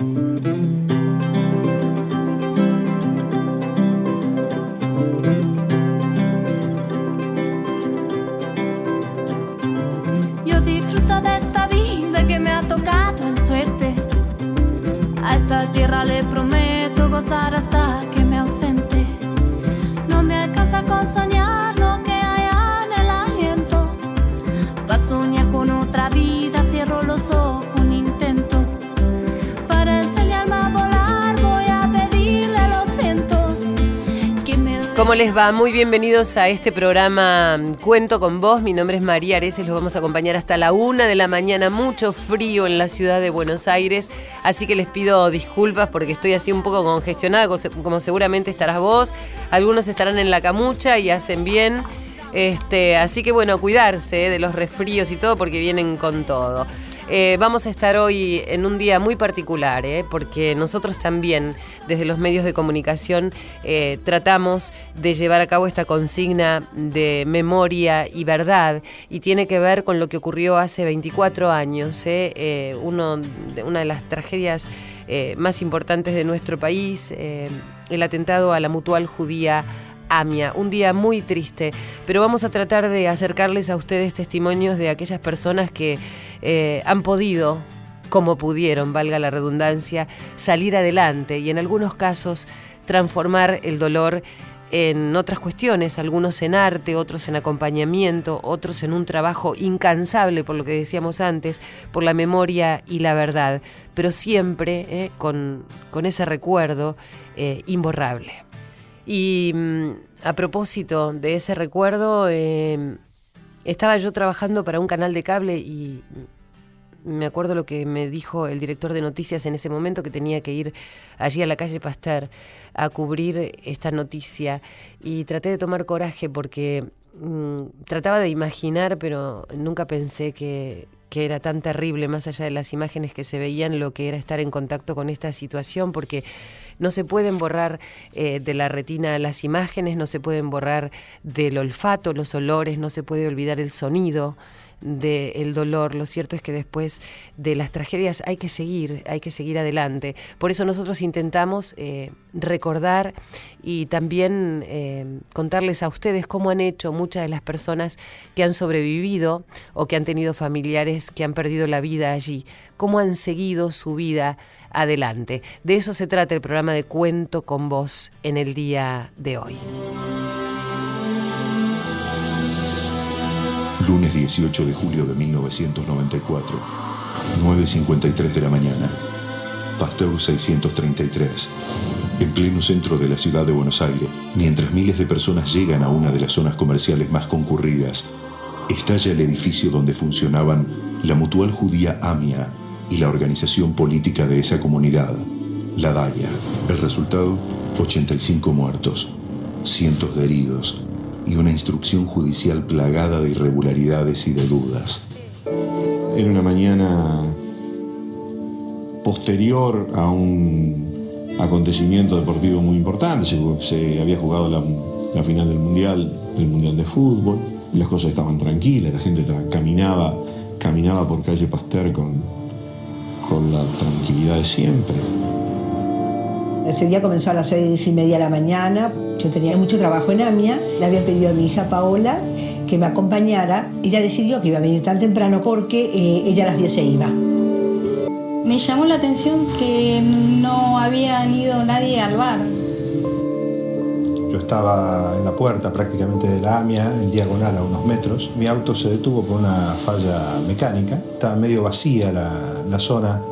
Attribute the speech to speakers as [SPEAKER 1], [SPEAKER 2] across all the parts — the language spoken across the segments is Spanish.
[SPEAKER 1] Yo
[SPEAKER 2] les va? Muy bienvenidos a este programa mm, Cuento con vos. Mi nombre es María Areces, los vamos a acompañar hasta la una de la mañana. Mucho frío en la ciudad de Buenos Aires, así que les pido disculpas porque estoy así un poco congestionada, co- como seguramente estarás vos. Algunos estarán en la camucha y hacen bien. Este, así que bueno, cuidarse eh, de los resfríos y todo porque vienen con todo. Eh, vamos a estar hoy en un día muy particular, eh, porque nosotros también, desde los medios de comunicación, eh, tratamos de llevar a cabo esta consigna de memoria y verdad, y tiene que ver con lo que ocurrió hace 24 años, una de las tragedias más importantes de nuestro país, el atentado a la mutual judía AMIA. Un día muy triste, pero vamos a tratar de acercarles a ustedes testimonios de aquellas personas que eh, han podido, como pudieron, valga la redundancia, salir adelante y en algunos casos transformar el dolor en otras cuestiones, algunos en arte, otros en acompañamiento, otros en un trabajo incansable, por lo que decíamos antes, por la memoria y la verdad, pero siempre eh, con, con ese recuerdo eh, imborrable. Y mm, a propósito de ese recuerdo, eh, estaba yo trabajando para un canal de cable y me acuerdo lo que me dijo el director de noticias en ese momento, que tenía que ir allí a la calle Pasteur a cubrir esta noticia. Y traté de tomar coraje porque mm, trataba de imaginar, pero nunca pensé que, que era tan terrible, más allá de las imágenes que se veían, lo que era estar en contacto con esta situación, porque no se pueden borrar eh, de la retina las imágenes, no se pueden borrar del olfato, los olores, no se puede olvidar el sonido del dolor. Lo cierto es que después de las tragedias hay que seguir, hay que seguir adelante. Por eso nosotros intentamos eh, recordar y también eh, contarles a ustedes cómo han hecho muchas de las personas que han sobrevivido o que han tenido familiares que han perdido la vida allí, cómo han seguido su vida adelante. De eso se trata el programa de Cuento con Vos en el día de hoy.
[SPEAKER 3] Lunes 18 de julio de 1994, 9.53 de la mañana, Pasteur 633, en pleno centro de la ciudad de Buenos Aires, mientras miles de personas llegan a una de las zonas comerciales más concurridas, estalla el edificio donde funcionaban la mutual judía AMIA y la organización política de esa comunidad, la DAIA. El resultado, 85 muertos, cientos de heridos y una instrucción judicial plagada de irregularidades y de dudas.
[SPEAKER 4] Era una mañana posterior a un acontecimiento deportivo muy importante. Se, había jugado la, la, final del Mundial, del Mundial de Fútbol. Las cosas estaban tranquilas, la gente caminaba, caminaba por calle Pasteur con, con la tranquilidad de siempre.
[SPEAKER 5] Ese día comenzó a las seis y media de la mañana. Yo tenía mucho trabajo en AMIA. Le había pedido a mi hija Paola que me acompañara. Ella decidió que iba a venir tan temprano porque eh, ella a las 10 se iba.
[SPEAKER 6] Me llamó la atención que no habían ido nadie al bar.
[SPEAKER 7] Yo estaba en la puerta prácticamente de la AMIA, en diagonal a unos metros. Mi auto se detuvo por una falla mecánica. Estaba medio vacía la, la zona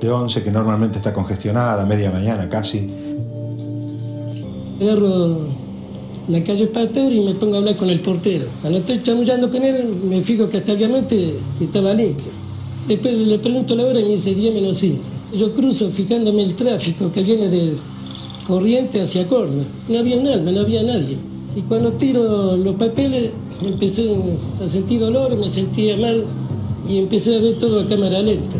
[SPEAKER 7] de 11, que normalmente está congestionada, media mañana casi.
[SPEAKER 8] Agarro la calle Pasteur y me pongo a hablar con el portero. Cuando estoy chamullando con él, me fijo que hasta obviamente estaba limpio. Después le pregunto la hora y me dice 10 menos 5. Yo cruzo fijándome el tráfico que viene de Corriente hacia Corna. No había un alma, no había nadie. Y cuando tiro los papeles, empecé a sentir dolor, me sentía mal y empecé a ver todo a cámara lenta.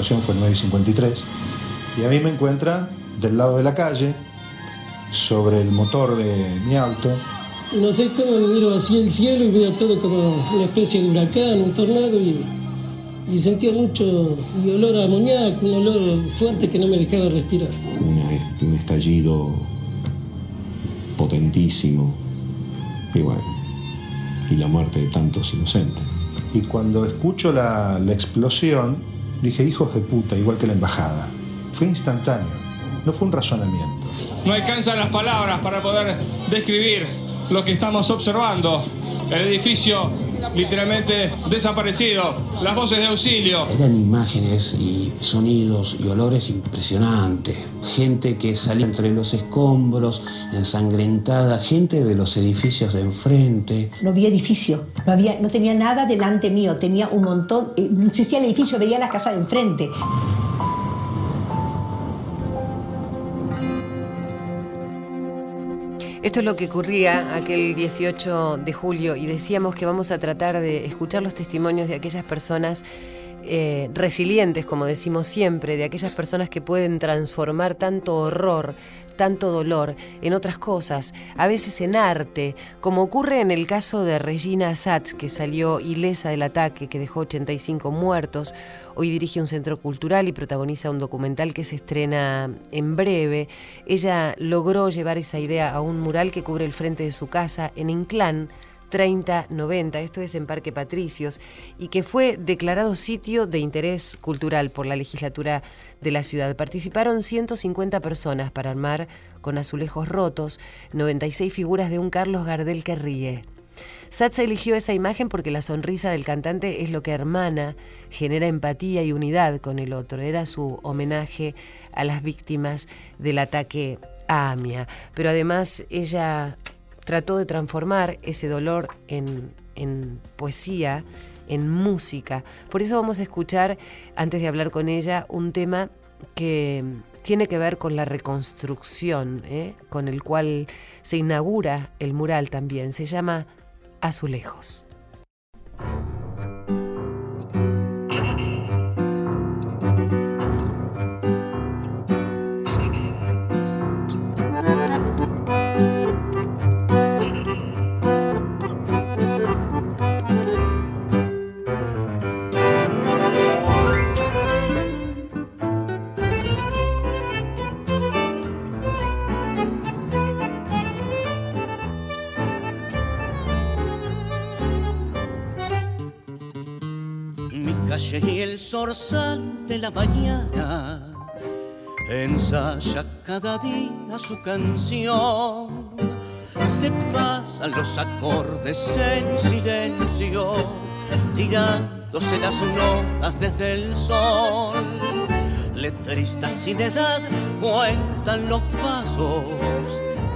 [SPEAKER 7] Explosión fue en 953 y a mí me encuentra del lado de la calle, sobre el motor de mi auto.
[SPEAKER 8] No sé cómo me miro hacia el cielo y veo todo como una especie de huracán, un tornado y, y sentía mucho y olor a amoníaco, un olor fuerte que no me dejaba respirar.
[SPEAKER 4] Un estallido potentísimo y bueno, y la muerte de tantos inocentes.
[SPEAKER 7] Y cuando escucho la, la explosión, dije, hijos de puta, igual que la embajada. Fue instantáneo, no fue un razonamiento.
[SPEAKER 9] No alcanzan las palabras para poder describir lo que estamos observando. El edificio literalmente desaparecido, las voces de auxilio.
[SPEAKER 10] Eran imágenes y sonidos y olores impresionantes. Gente que salía entre los escombros, ensangrentada, gente de los edificios de enfrente.
[SPEAKER 5] No había edificio, no, había, no tenía nada delante mío, tenía un montón, eh, no existía el edificio, veía las casas de enfrente.
[SPEAKER 2] Esto es lo que ocurría aquel 18 de julio y decíamos que vamos a tratar de escuchar los testimonios de aquellas personas eh, resilientes, como decimos siempre, de aquellas personas que pueden transformar tanto horror, tanto dolor en otras cosas, a veces en arte, como ocurre en el caso de Regina Satz, que salió ilesa del ataque que dejó 85 muertos. Hoy dirige un centro cultural y protagoniza un documental que se estrena en breve. Ella logró llevar esa idea a un mural que cubre el frente de su casa en Inclán, 3090, esto es en Parque Patricios, y que fue declarado sitio de interés cultural por la legislatura de la ciudad. Participaron 150 personas para armar con azulejos rotos 96 figuras de un Carlos Gardel que ríe. Satz eligió esa imagen porque la sonrisa del cantante es lo que hermana, genera empatía y unidad con el otro. Era su homenaje a las víctimas del ataque a Amia. Pero además ella trató de transformar ese dolor en, en poesía, en música. Por eso vamos a escuchar, antes de hablar con ella, un tema que tiene que ver con la reconstrucción, ¿eh? con el cual se inaugura el mural también. Se llama Azulejos.
[SPEAKER 11] Zorzal de la mañana ensaya cada día su canción. Se pasan los acordes en silencio, tirándose las notas desde el sol. Letristas sin edad cuentan los pasos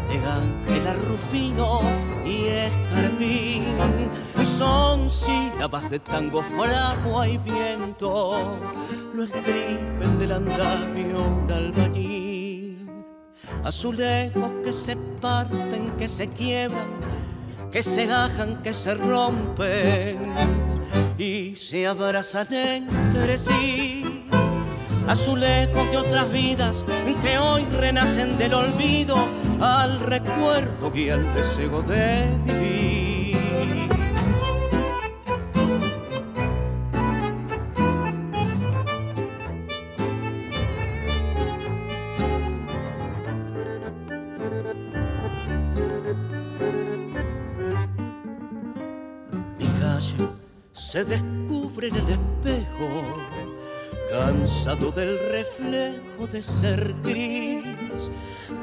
[SPEAKER 11] de Ángela Rufino y Escarpín. Son sílabas de tango, fragua y viento, lo escriben del andamio un albañil. Azulejos que se parten, que se quiebran, que se gajan, que se rompen y se abrazan entre sí. Azulejos de otras vidas que hoy renacen del olvido al recuerdo y al deseo de vivir. Se descubre en el espejo, cansado del reflejo de ser gris.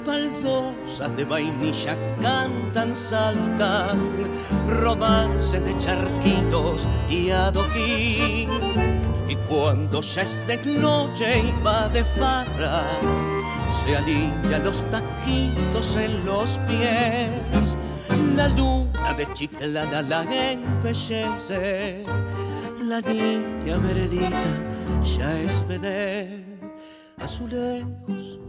[SPEAKER 11] Baldosas de vainilla cantan, saltan, romances de charquitos y adoquín. Y cuando ya es de noche y va de farra, se alivia los taquitos en los pies. La luna de Chiclana la embellece, la niña veredita ya es vedette. Azulejos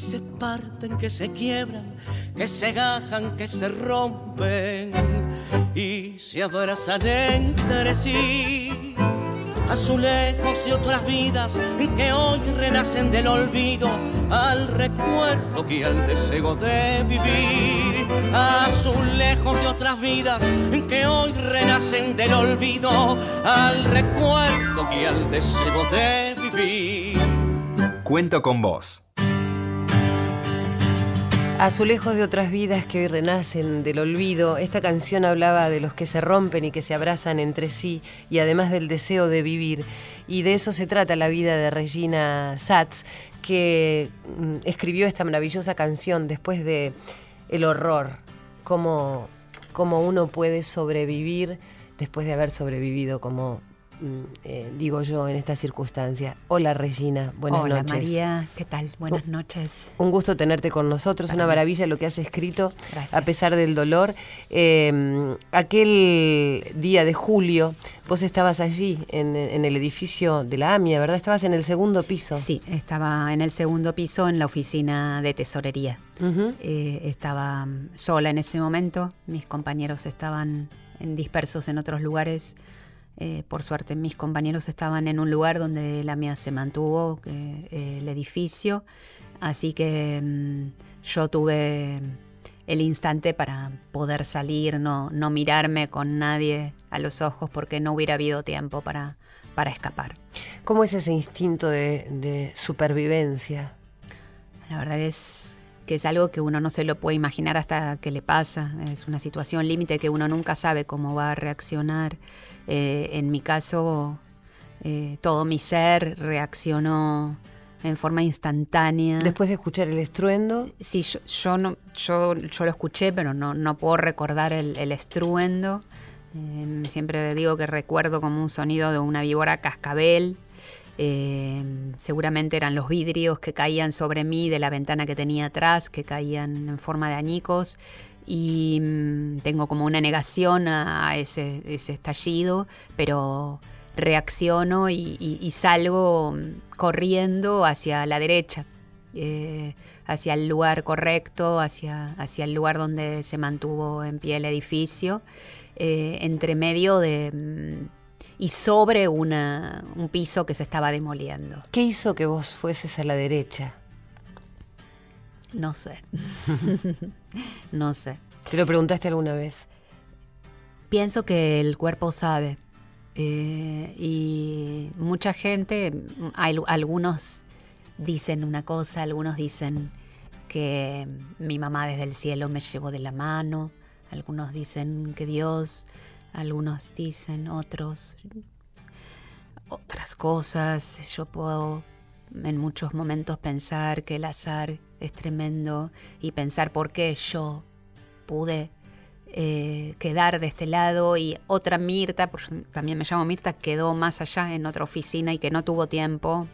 [SPEAKER 11] se parten, que se quiebran, que se gajan, que se rompen y se abrazan entre sí azulejos de otras vidas que hoy renacen del olvido al recuerdo y al deseo de vivir. Azulejos de otras vidas que hoy renacen del olvido al recuerdo y al deseo de vivir.
[SPEAKER 12] Cuento con vos.
[SPEAKER 2] Azulejos de otras vidas que hoy renacen del olvido. Esta canción hablaba de los que se rompen y que se abrazan entre sí y además del deseo de vivir. Y de eso se trata la vida de Regina Satz, que mm, escribió esta maravillosa canción después de el horror, cómo, cómo uno puede sobrevivir después de haber sobrevivido como eh, digo yo, en esta circunstancia. Hola Regina, buenas
[SPEAKER 13] Hola,
[SPEAKER 2] noches.
[SPEAKER 13] María, ¿qué tal? Buenas noches.
[SPEAKER 2] Un gusto tenerte con nosotros, una maravilla lo que has escrito,
[SPEAKER 13] Gracias.
[SPEAKER 2] a pesar del dolor. Eh, aquel día de julio, vos estabas allí, en, en el edificio de la AMIA, ¿verdad? Estabas en el segundo piso.
[SPEAKER 13] Sí, estaba en el segundo piso en la oficina de tesorería. Eh, estaba mm, sola en ese momento, mis compañeros estaban dispersos en otros lugares. Eh, por suerte mis compañeros estaban en un lugar donde la mía se mantuvo, eh, el edificio, así que mm, yo tuve el instante para poder salir, no, no mirarme con nadie a los ojos porque no hubiera habido tiempo para, para escapar.
[SPEAKER 2] ¿Cómo es ese instinto de, de supervivencia?
[SPEAKER 13] La verdad es que es algo que uno no se lo puede imaginar hasta que le pasa. Es una situación límite que uno nunca sabe cómo va a reaccionar. Eh, en mi caso, eh, todo mi ser reaccionó en forma instantánea.
[SPEAKER 2] Después de escuchar el estruendo.
[SPEAKER 13] Sí, yo, yo no, yo, yo lo escuché, pero no, no puedo recordar el, el estruendo. Eh, siempre digo que recuerdo como un sonido de una víbora cascabel. Eh, seguramente eran los vidrios que caían sobre mí de la ventana que tenía atrás, que caían en forma de añicos. Y mm, tengo como una negación a, ese, ese estallido, pero reacciono y, y- y salgo mm, corriendo hacia la derecha, eh, hacia el lugar correcto, hacia, hacia el lugar donde se mantuvo en pie el edificio, eh, entre medio de... mm, y sobre una, un piso que se estaba demoliendo.
[SPEAKER 2] ¿Qué hizo que vos fueses a la derecha?
[SPEAKER 13] No sé. no sé.
[SPEAKER 2] ¿Te lo preguntaste alguna vez?
[SPEAKER 13] Pienso que el cuerpo sabe. eh, y mucha gente, algunos dicen una cosa, algunos dicen que mi mamá desde el cielo me llevó de la mano, algunos dicen que Dios, algunos dicen otros otras cosas. Yo puedo en muchos momentos pensar que el azar es tremendo y pensar por qué yo pude eh, quedar de este lado y otra Mirta, porque también me llamo Mirta, quedó más allá en otra oficina y que no tuvo tiempo,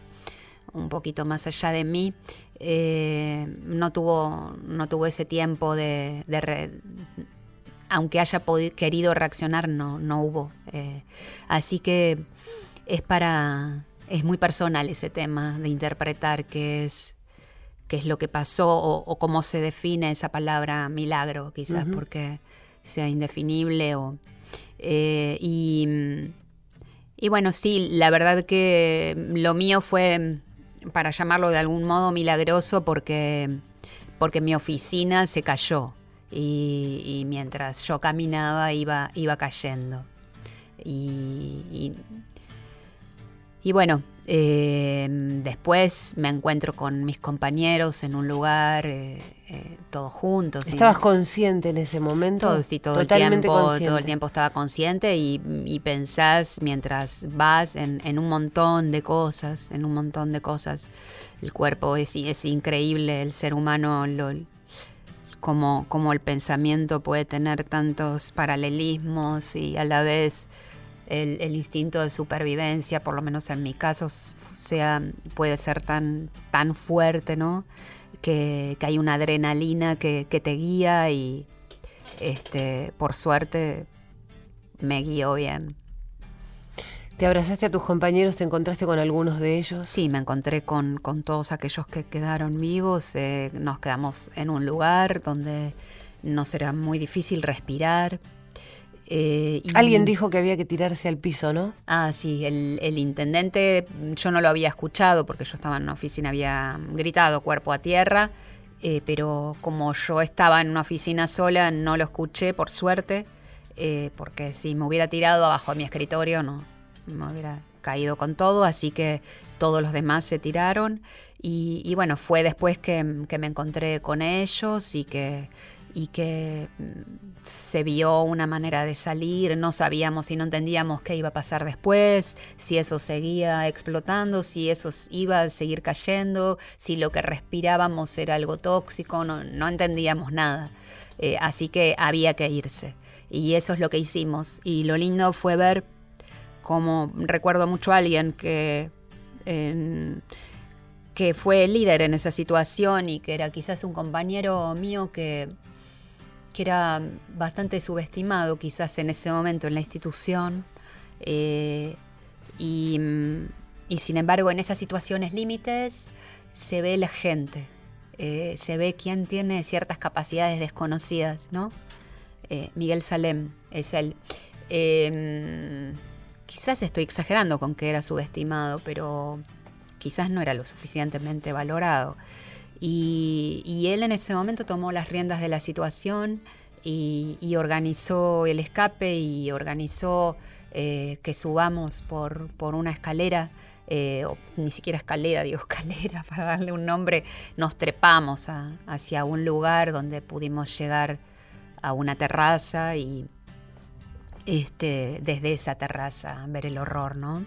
[SPEAKER 13] un poquito más allá de mí, eh, no, tuvo, no tuvo ese tiempo de, aunque haya querido reaccionar, no, no hubo. Eh, así que es para. Es muy personal ese tema de interpretar qué es qué es lo que pasó o, o cómo se define esa palabra milagro, quizás porque sea indefinible o. eh, y, y bueno, sí, la verdad que lo mío fue, para llamarlo de algún modo, milagroso porque, porque mi oficina se cayó y, y mientras yo caminaba iba, iba cayendo. Y, y- y bueno, eh, después me encuentro con mis compañeros en un lugar, eh, eh, todos juntos. y-
[SPEAKER 2] ¿Estabas consciente en ese momento?
[SPEAKER 13] todo, sí, todo el tiempo,
[SPEAKER 2] consciente.
[SPEAKER 13] todo el tiempo estaba consciente y, y pensás mientras vas en, en un montón de cosas, en un montón de cosas. El cuerpo es, es increíble, el ser humano, lo, como, como el pensamiento puede tener tantos paralelismos y a la vez el, el instinto de supervivencia, por lo menos en mi caso, sea, puede ser tan, tan fuerte, ¿no? Que, que hay una adrenalina que, que te guía y este, por suerte me guió bien.
[SPEAKER 2] ¿Te abrazaste a tus compañeros? ¿Te encontraste con algunos de ellos?
[SPEAKER 13] Sí, me encontré con, con todos aquellos que quedaron vivos. Eh, nos quedamos en un lugar donde nos era muy difícil respirar.
[SPEAKER 2] Eh, Alguien dijo que había que tirarse al piso, ¿no?
[SPEAKER 13] Ah, sí, el, el, intendente, yo no lo había escuchado porque yo estaba en una oficina, había gritado cuerpo a tierra, eh, pero como yo estaba en una oficina sola, no lo escuché, por suerte, porque si me hubiera tirado abajo de mi escritorio, no, me hubiera caído con todo, así que todos los demás se tiraron y, bueno, fue después que, me encontré con ellos y que, y que mm, se vio una manera de salir, no sabíamos y no entendíamos qué iba a pasar después, si eso seguía explotando, si eso iba a seguir cayendo, si lo que respirábamos era algo tóxico, no, entendíamos nada. Eh, así que había que irse. Y eso es lo que hicimos. Y lo lindo fue ver como recuerdo mucho a alguien que, que fue el líder en esa situación y que era quizás un compañero mío que, que era bastante subestimado quizás en ese momento en la institución. Eh, y, sin embargo en esas situaciones límites se ve la gente, eh, se ve quién tiene ciertas capacidades desconocidas, ¿no? Eh, Miguel Salem es él. Quizás estoy exagerando con que era subestimado, pero quizás no era lo suficientemente valorado. Y, él en ese momento tomó las riendas de la situación y, organizó el escape y organizó eh, que subamos por, por una escalera, eh, ni siquiera escalera, digo escalera para darle un nombre, nos trepamos hacia un lugar donde pudimos llegar a una terraza y este, desde esa terraza, ver el horror, ¿no?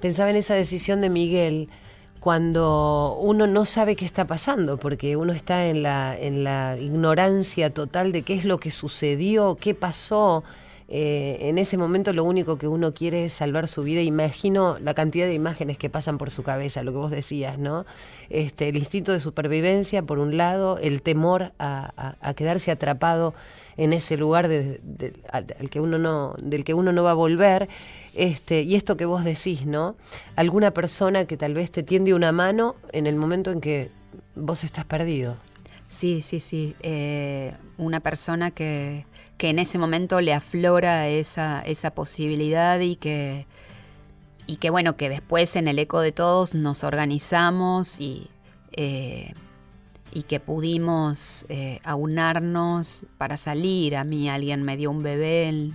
[SPEAKER 2] Pensaba en esa decisión de Miguel cuando uno no sabe qué está pasando, porque uno está en la, en la ignorancia total de qué es lo que sucedió, qué pasó, eh, en ese momento lo único que uno quiere es salvar su vida. Imagino la cantidad de imágenes que pasan por su cabeza, lo que vos decías, ¿no? Este, el instinto de supervivencia, por un lado, el temor a, quedarse atrapado en ese lugar del que uno no va a volver. Este, y esto que vos decís, ¿no? Alguna persona que tal vez te tiende una mano en el momento en que vos estás perdido.
[SPEAKER 13] Sí, sí, sí. Eh, una persona que, que, en ese momento le aflora esa, esa posibilidad y que, y que, bueno, que después en el eco de todos nos organizamos y, eh, y que pudimos eh, aunarnos para salir. A mí alguien me dio un bebé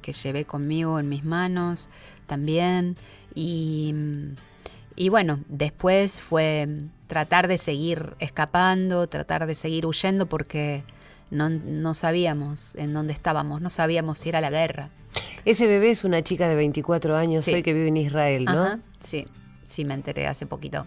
[SPEAKER 13] que llevé conmigo en mis manos también. Y, y bueno, después fue tratar de seguir escapando, tratar de seguir huyendo porque no, sabíamos en dónde estábamos, no sabíamos si era la guerra.
[SPEAKER 2] Ese bebé es una chica de 24 años hoy que vive en Israel, ¿no?
[SPEAKER 13] sí, sí, me enteré hace poquito.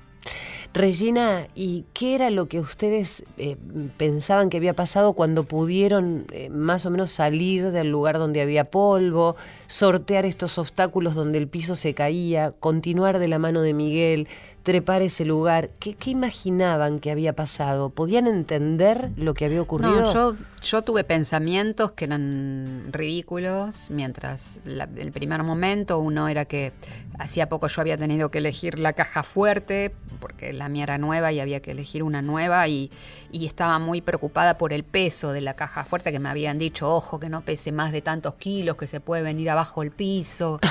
[SPEAKER 2] Regina, ¿y qué era lo que ustedes eh, pensaban que había pasado cuando pudieron eh, más o menos salir del lugar donde había polvo, sortear estos obstáculos donde el piso se caía, continuar de la mano de Miguel, trepar ese lugar? ¿Qué, imaginaban que había pasado? ¿Podían entender lo que había ocurrido?
[SPEAKER 13] No, yo, yo tuve pensamientos que eran ridículos, mientras el primer momento uno era que hacía poco yo había tenido que elegir la caja fuerte, porque la mía era nueva y había que elegir una nueva, y, y estaba muy preocupada por el peso de la caja fuerte, que me habían dicho, ojo, que no pese más de tantos kilos, que se puede venir abajo el piso.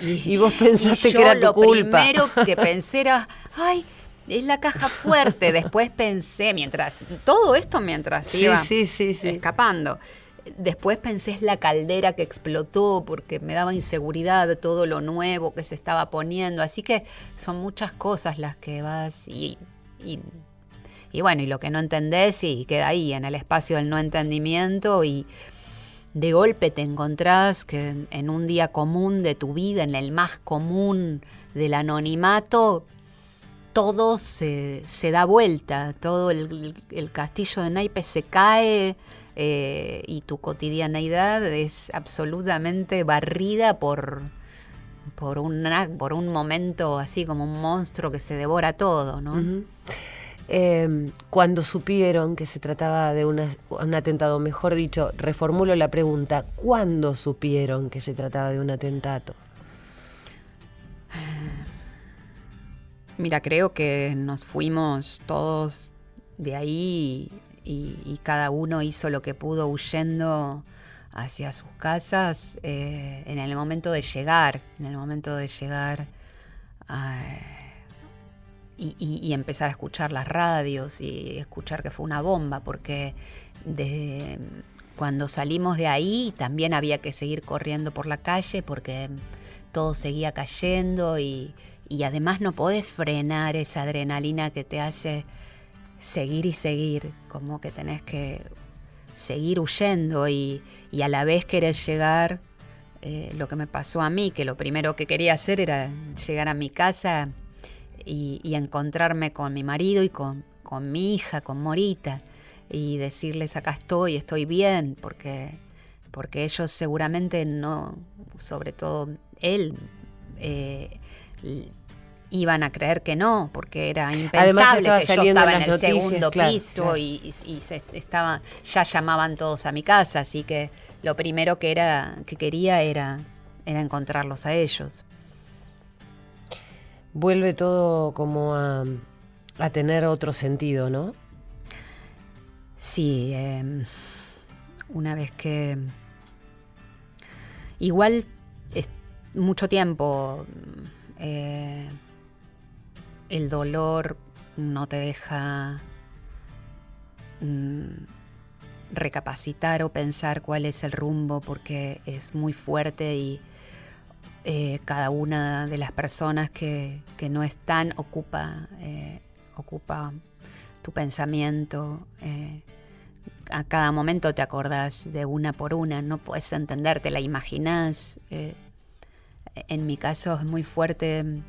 [SPEAKER 2] Y, vos pensaste que era tu
[SPEAKER 13] lo
[SPEAKER 2] culpa.
[SPEAKER 13] primero que pensé era, ay, es la caja fuerte. Después pensé, mientras, todo esto mientras iba sí, sí, escapando. Después pensé es la caldera que explotó porque me daba inseguridad todo lo nuevo que se estaba poniendo. Así que son muchas cosas las que vas y, y, bueno, y lo que no entendés y queda ahí en el espacio del no entendimiento y de golpe te encontrás que en un día común de tu vida, en el más común del anonimato, todo se, da vuelta, todo el, castillo de naipes se cae eh, y tu cotidianeidad es absolutamente barrida por, por, por un momento así como un monstruo que se devora todo, ¿no?
[SPEAKER 2] eh, cuando supieron que se trataba de una- un atentado, mejor dicho, reformulo la pregunta, ¿cuándo supieron que se trataba de un atentado?
[SPEAKER 13] Mira, creo que nos fuimos todos de ahí y, cada uno hizo lo que pudo huyendo hacia sus casas eh, en el momento de llegar, en el momento de llegar a- y, empezar a escuchar las radios y escuchar que fue una bomba, porque cuando salimos de ahí también había que seguir corriendo por la calle porque todo seguía cayendo y, y además no podés frenar esa adrenalina que te hace seguir y seguir, como que tenés que seguir huyendo y, y a la vez querés llegar, eh, lo que me pasó a mí, que lo primero que quería hacer era llegar a mi casa y, y encontrarme con mi marido y con, con mi hija, con Morita, y decirles acá estoy, estoy bien, porque, porque ellos seguramente no, sobre todo él, eh, iban a creer que no, porque era impensable que yo
[SPEAKER 2] en
[SPEAKER 13] estaba en, el
[SPEAKER 2] noticias,
[SPEAKER 13] segundo
[SPEAKER 2] claro,
[SPEAKER 13] piso
[SPEAKER 2] claro.
[SPEAKER 13] y, y- y se estaba, ya llamaban todos a mi casa, así que lo primero que era que quería era, era encontrarlos a ellos.
[SPEAKER 2] Vuelve todo como a, a tener otro sentido, ¿no?
[SPEAKER 13] Sí, eh, una vez que... Igual es mucho tiempo eh, el dolor no te deja mm, recapacitar o pensar cuál es el rumbo porque es muy fuerte y eh, cada una de las personas que, que no están ocupa, eh, ocupa tu pensamiento. eh, a cada momento te acordás de una por una, no puedes entender, te la imaginás. en mi caso es muy fuerte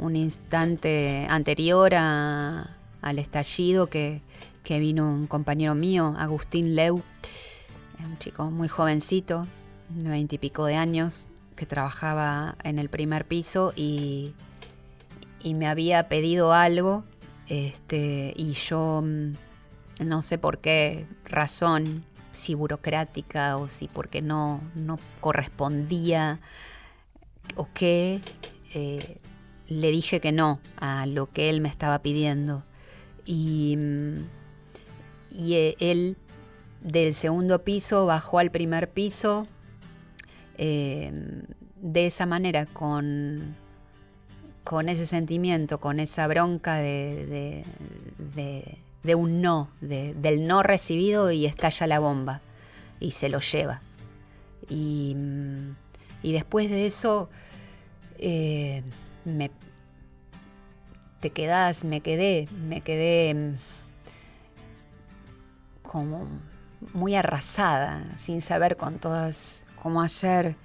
[SPEAKER 13] un instante anterior al estallido que, vino un compañero mío, Agustín Leu, un chico muy jovencito, de veintipico de años, que trabajaba en el primer piso y, y me había pedido algo este, y yo mm, no sé por qué razón, si burocrática o si porque no, no correspondía o qué, eh, le dije que no a lo que él me estaba pidiendo. Y, y eh, él del segundo piso bajó al primer piso eh, de esa manera, con, con ese sentimiento, con esa bronca de, de- un no, de- del no recibido y estalla la bomba y se lo lleva. Y, y después de eso eh, me, te quedás, me quedé, me quedé mm, como muy arrasada, sin saber con todas cómo hacer,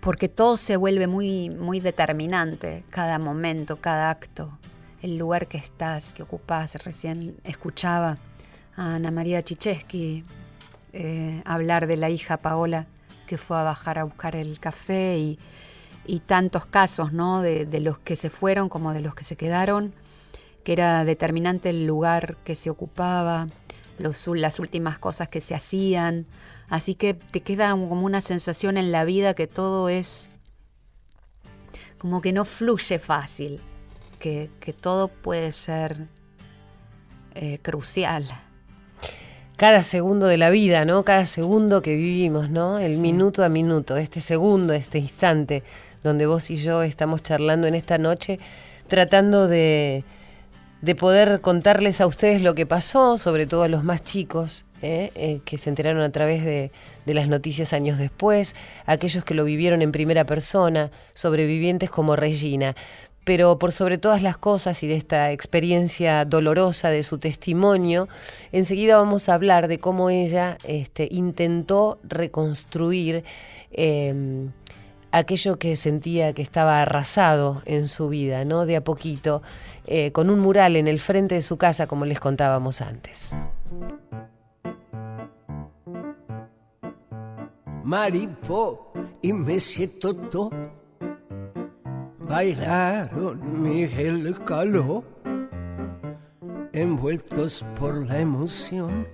[SPEAKER 13] porque todo se vuelve muy, muy determinante, cada momento, cada acto, el lugar que estás, que ocupás. Recién escuchaba a Ana María Chichesky eh, hablar de la hija Paola que fue a bajar a buscar el café y, y tantos casos, ¿no? De, de los que se fueron como de los que se quedaron, que era determinante el lugar que se ocupaba, los, las últimas cosas que se hacían. Así que te queda como una sensación en la vida que todo es como que no fluye fácil, que, que todo puede ser eh, crucial.
[SPEAKER 2] Cada segundo de la vida, ¿no? Cada segundo que vivimos, ¿no? El minuto a minuto, este segundo, este instante donde vos y yo estamos charlando en esta noche, tratando de, de poder contarles a ustedes lo que pasó, sobre todo a los más chicos, ¿eh? Eh, que se enteraron a través de, de las noticias años después, aquellos que lo vivieron en primera persona, sobrevivientes como Regina. Pero por sobre todas las cosas y de esta experiencia dolorosa de su testimonio, enseguida vamos a hablar de cómo ella este, intentó reconstruir eh, aquello que sentía que estaba arrasado en su vida, ¿no? De a poquito, eh, con un mural en el frente de su casa, como les contábamos antes.
[SPEAKER 14] Maripo y Messi Totó bailaron Miguel Caló envueltos por la emoción,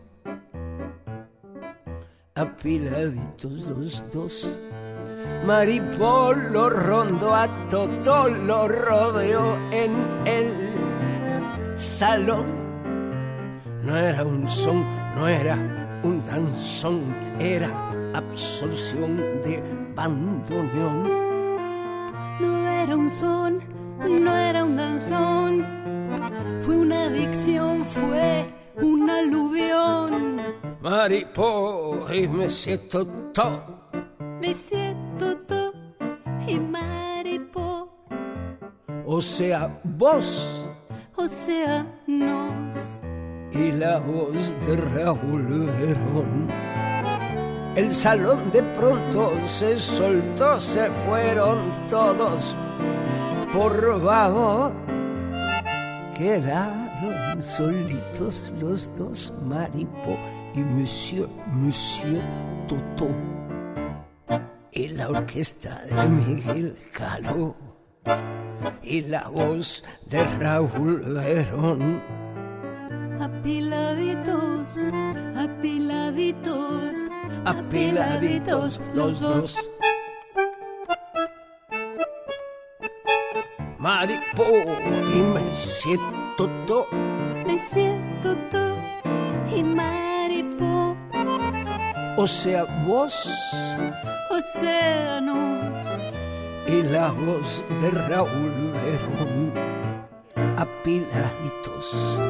[SPEAKER 14] apiladitos los dos. Maripolo rondo a todo lo rodeó en el salón. No era un son, no era un danzón, era absorción de bandoneón.
[SPEAKER 1] No era un son, no era un danzón, fue una adicción, fue un aluvión.
[SPEAKER 14] Maripo y me siento todo.
[SPEAKER 1] Me siento todo y maripo,
[SPEAKER 14] O sea, vos
[SPEAKER 1] o sea, nos.
[SPEAKER 14] y la voz de Raúl Verón. El salón de pronto se soltó, se fueron todos por vago. Quedaron solitos los dos, Maripo y Monsieur, Monsieur Toto. Y la orquesta de Miguel Caló. Y la voz de Raúl Verón.
[SPEAKER 1] Apiladitos, apiladitos,
[SPEAKER 14] apiladitos los dos. Maripo y me siento todo.
[SPEAKER 1] Me siento todo y maripo,
[SPEAKER 14] O sea, vos
[SPEAKER 1] océanos.
[SPEAKER 14] y la voz de Raúl Verón. Apiladitos,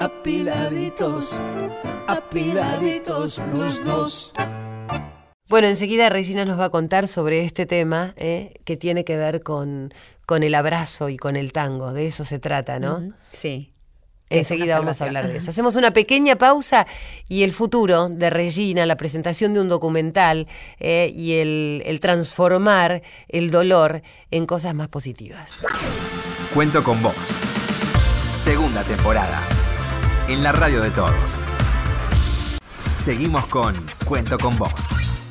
[SPEAKER 14] apiladitos, apiladitos los dos.
[SPEAKER 2] Bueno, enseguida Regina nos va a contar sobre este tema eh, que tiene que ver con, con el abrazo y con el tango. De eso se trata, ¿no?
[SPEAKER 13] Sí.
[SPEAKER 2] Enseguida vamos a hablar de eso. Hacemos una pequeña pausa y el futuro de Regina, la presentación de un documental eh, y el, el transformar el dolor en cosas más positivas.
[SPEAKER 12] Cuento con vos. Segunda temporada. En la radio de todos. Seguimos con Cuento con vos.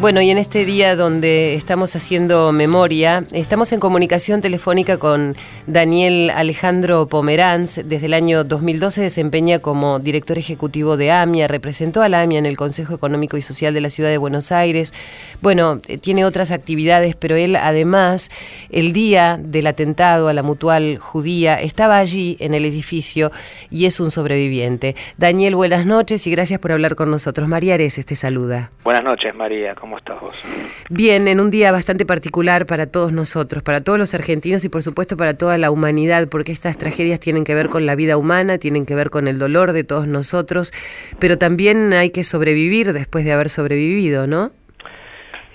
[SPEAKER 2] Bueno, y en este día donde estamos haciendo memoria, estamos en comunicación telefónica con Daniel Alejandro Pomeranz. Desde el año 2012 se desempeña como director ejecutivo de AMIA, representó a la AMIA en el Consejo Económico y Social de la Ciudad de Buenos Aires. Bueno, eh, tiene otras actividades, pero él además, el día del atentado a la mutual judía, estaba allí en el edificio y es un sobreviviente. Daniel, buenas noches y gracias por hablar con nosotros. María Areces te saluda.
[SPEAKER 15] Buenas noches, María. ¿Cómo estás vos?
[SPEAKER 2] Bien, en un día bastante particular para todos nosotros, para todos los argentinos y por supuesto para toda la humanidad, porque estas tragedias tienen que ver con la vida humana, tienen que ver con el dolor de todos nosotros, pero también hay que sobrevivir después de haber sobrevivido, ¿no?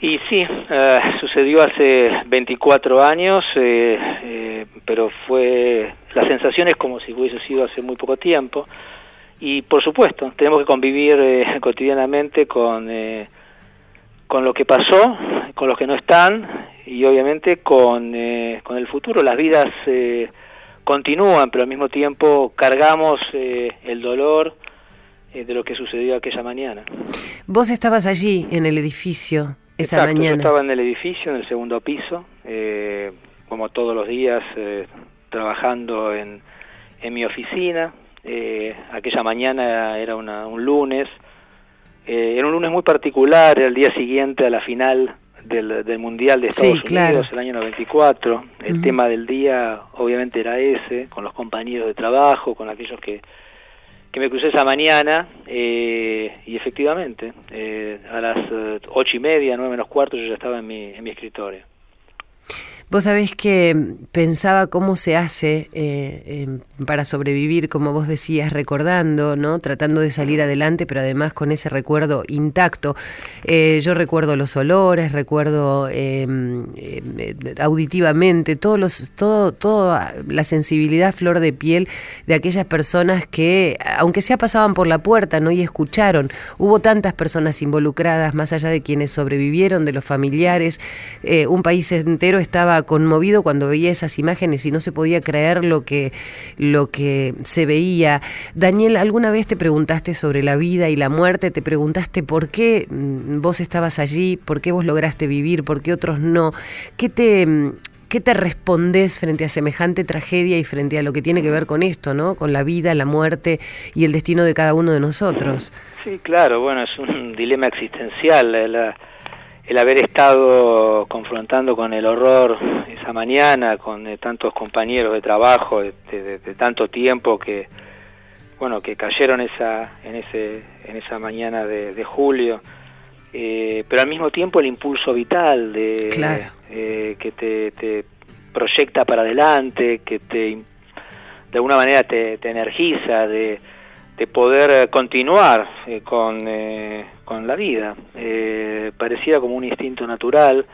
[SPEAKER 15] Y sí, eh, sucedió hace 24 años, eh, eh, pero fue la sensación es como si hubiese sido hace muy poco tiempo. Y por supuesto, tenemos que convivir eh, cotidianamente con, eh, con lo que pasó, con los que no están y obviamente con, eh, con el futuro. Las vidas eh, continúan, pero al mismo tiempo cargamos eh, el dolor eh, de lo que sucedió aquella mañana.
[SPEAKER 2] Vos estabas allí en el edificio esa
[SPEAKER 15] Exacto, Yo
[SPEAKER 2] mañana.
[SPEAKER 15] estaba en el edificio, en el segundo piso, eh, como todos los días, eh, trabajando en, en mi oficina. Aquella mañana era una- un lunes, eh, era un lunes muy particular, era el día siguiente a la final del, del Mundial de
[SPEAKER 2] Sí,
[SPEAKER 15] Estados
[SPEAKER 2] claro.
[SPEAKER 15] Unidos, el año 94. El
[SPEAKER 2] Ujú.
[SPEAKER 15] tema del día obviamente era ese, con los compañeros de trabajo, con aquellos que, que me crucé esa mañana eh, y efectivamente eh, a las eh, ocho y media, nueve menos cuarto yo ya estaba en mi, en mi escritorio.
[SPEAKER 2] Vos sabés que pensaba cómo se hace eh, eh, para sobrevivir, como vos decías, recordando, ¿no? Tratando de salir adelante, pero además con ese recuerdo intacto. Eh, yo recuerdo los olores, recuerdo eh, eh, auditivamente, todos los, todo, toda la sensibilidad flor de piel de aquellas personas que, aunque sea pasaban por la puerta, ¿no? Y escucharon. Hubo tantas personas involucradas, más allá de quienes sobrevivieron, de los familiares. Eh, un país entero estaba conmovido cuando veía esas imágenes y no se podía creer lo que, lo que se veía. Daniel, ¿alguna vez te preguntaste sobre la vida y la muerte? ¿Te preguntaste por qué mm, vos estabas allí? ¿Por qué vos lograste vivir? ¿Por qué otros no? ¿Qué te, mm, ¿qué te respondes frente a semejante tragedia y frente a lo que tiene que ver con esto, ¿no? Con la vida, la muerte y el destino de cada uno de nosotros.
[SPEAKER 15] Sí, claro, bueno, es un dilema existencial. El haber estado confrontando con el horror esa mañana, con eh, tantos compañeros de trabajo de, tanto tiempo que, bueno, que cayeron esa, en, ese, en esa mañana de, julio. Eh, pero al mismo tiempo el impulso vital de eh, que te, proyecta para adelante, que te de alguna manera te, energiza, de, de, poder continuar eh, con, con, la vida. pareciera como un instinto natural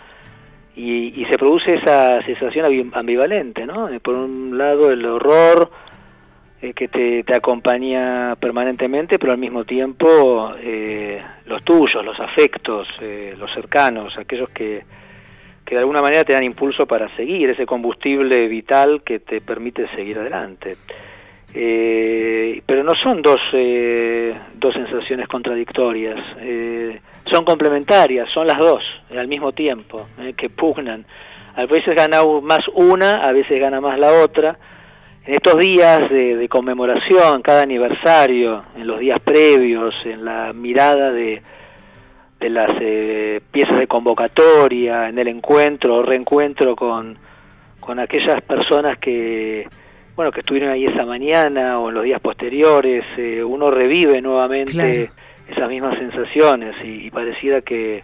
[SPEAKER 15] y, y, se produce esa sensación ambivalente, ¿no? Por un lado el horror eh, que te, te, acompaña permanentemente, pero al mismo tiempo eh, los tuyos, los afectos, eh, los cercanos, aquellos que, que de alguna manera te dan impulso para seguir, ese combustible vital que te permite seguir adelante. Pero no son dos, dos sensaciones contradictorias, son complementarias, son las dos al mismo tiempo, que pugnan. A veces gana más una, a veces gana más la otra, en estos días de, conmemoración, cada aniversario, en los días previos, en la mirada de, de las eh, piezas de convocatoria, en el encuentro o reencuentro con, con aquellas personas que, bueno, que estuvieron ahí esa mañana o en los días posteriores, eh, uno revive nuevamente esas mismas sensaciones y, pareciera que,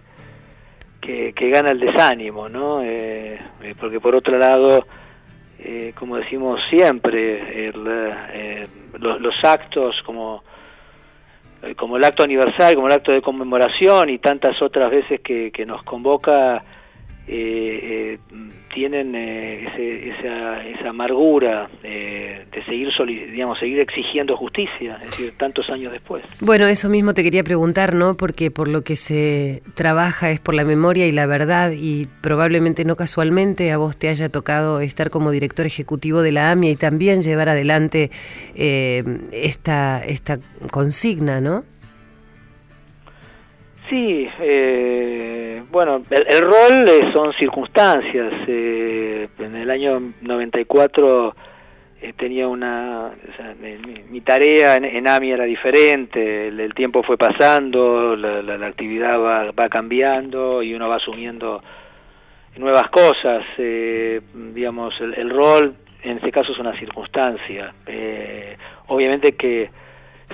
[SPEAKER 15] que, gana el desánimo, ¿no? Eh, porque por otro lado, eh, como decimos siempre, eh, los, actos como, eh, como el acto aniversario, como el acto de conmemoración y tantas otras veces que, que nos convoca eh, eh, tienen eh, esa, esa, amargura de seguir, digamos, seguir exigiendo justicia, es decir, tantos años después.
[SPEAKER 2] Bueno, eso mismo te quería preguntar, ¿no? Porque por lo que se trabaja es por la memoria y la verdad y probablemente no casualmente a vos te haya tocado estar como director ejecutivo de la AMIA y también llevar adelante esta, esta consigna, ¿no?
[SPEAKER 15] Sí, eh, bueno, el, rol eh, son circunstancias. Eh, en el año 94 eh, tenía una... mi, tarea en, AMI era diferente, el, tiempo fue pasando, la, actividad va, cambiando y uno va asumiendo nuevas cosas. digamos, el, el, rol en este caso es una circunstancia. obviamente que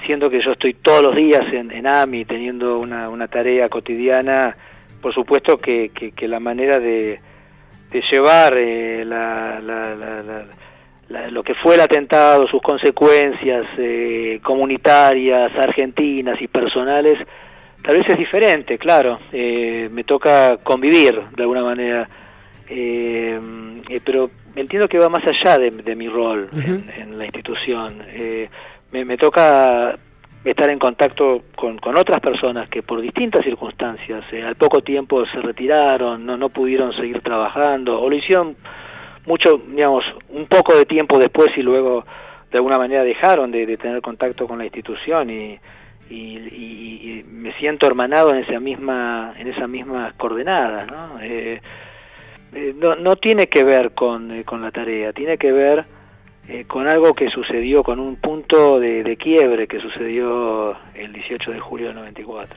[SPEAKER 15] siendo que yo estoy todos los días en, AMI teniendo una, una, tarea cotidiana, por supuesto que, que, la manera de, de llevar eh, la, lo que fue el atentado, sus consecuencias eh, comunitarias, argentinas y personales, tal vez es diferente, claro, eh, me toca convivir de alguna manera, pero entiendo que va más allá de, mi rol en, en, la institución me, toca estar en contacto con, con, otras personas que por distintas circunstancias eh, al poco tiempo se retiraron, no, no pudieron seguir trabajando o lo hicieron mucho, digamos, un poco de tiempo después y luego de alguna manera dejaron de, tener contacto con la institución y, y, me siento hermanado en esa misma en esas mismas coordenadas, ¿no? Eh, eh, no, no tiene que ver con, con la tarea, tiene que ver eh, con algo que sucedió, con un punto de, quiebre que sucedió el 18 de julio del 94.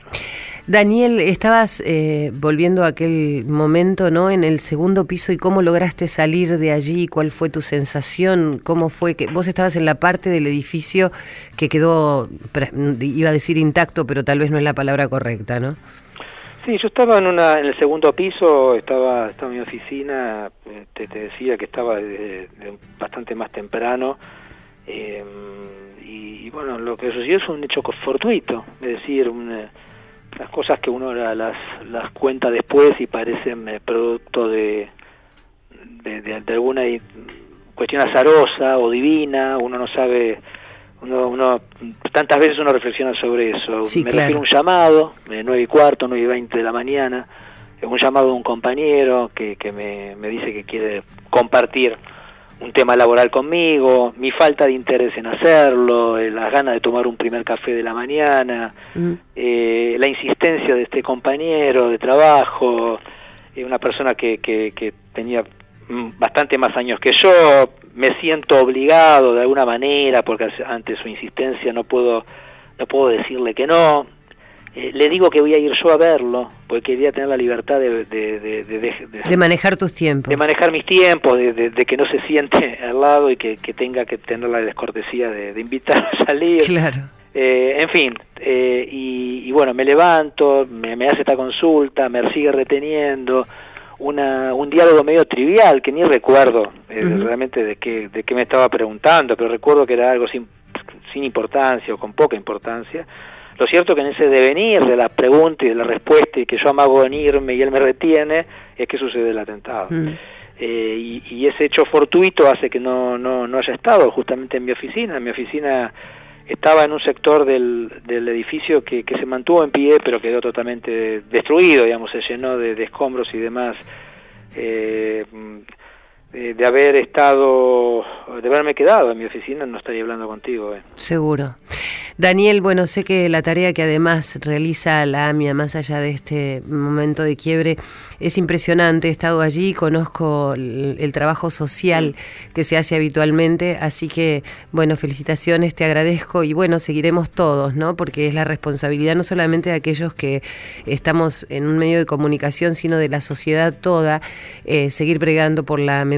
[SPEAKER 2] Daniel, estabas eh, volviendo a aquel momento, ¿no? En el segundo piso y cómo lograste salir de allí, cuál fue tu sensación, cómo fue que vos estabas en la parte del edificio que quedó, iba a decir intacto, pero tal vez no es la palabra correcta, ¿no?
[SPEAKER 15] Sí, yo estaba en, una, en el segundo piso, estaba, estaba en mi oficina, eh, te, decía que estaba bastante más temprano, em, y, bueno, lo que sucedió es un hecho fortuito, es decir, las cosas que uno las, las cuenta después y parecen eh, producto de, de, de alguna cuestión azarosa o divina, uno no sabe uno, tantas veces uno reflexiona sobre eso. me refiero a un llamado, de 9 y cuarto, 9 y 20 de la mañana, es un llamado de un compañero que, que me, me dice que quiere compartir un tema laboral conmigo, mi falta de interés en hacerlo, eh, las ganas de tomar un primer café de la mañana, mm. eh, la insistencia de este compañero de trabajo, eh, una persona que, que, que tenía mm, bastante más años que yo, me siento obligado de alguna manera porque ante su insistencia no puedo no puedo decirle que no. Eh, le digo que voy a ir yo a verlo, porque quería tener la libertad de...
[SPEAKER 2] De, manejar tus tiempos.
[SPEAKER 15] De manejar mis tiempos, de, que no se siente al lado y que, tenga que tener la descortesía de, invitar a salir.
[SPEAKER 2] Claro.
[SPEAKER 15] Eh, en fin, eh, y, bueno, me levanto, me, hace esta consulta, me sigue reteniendo, una, un diálogo medio trivial que ni recuerdo realmente de qué, de qué me estaba preguntando, pero recuerdo que era algo sin, sin importancia o con poca importancia lo cierto que en ese devenir de la pregunta y de la respuesta y que yo amago venirme y él me retiene, es que sucede el atentado. Mm. Eh, y, ese hecho fortuito hace que no, no, no haya estado justamente en mi oficina. En mi oficina estaba en un sector del, del edificio que, que, se mantuvo en pie, pero quedó totalmente destruido, digamos, se llenó de, escombros y demás. Eh, de haber estado, de haberme quedado en mi oficina, no estaría hablando contigo. Eh.
[SPEAKER 2] Seguro. Daniel, bueno, sé que la tarea que además realiza la AMIA, más allá de este momento de quiebre, es impresionante. He estado allí, conozco el, trabajo social que se hace habitualmente, así que, bueno, felicitaciones, te agradezco y bueno, seguiremos todos, ¿no? Porque es la responsabilidad no solamente de aquellos que estamos en un medio de comunicación, sino de la sociedad toda, eh, seguir pregando por la memoria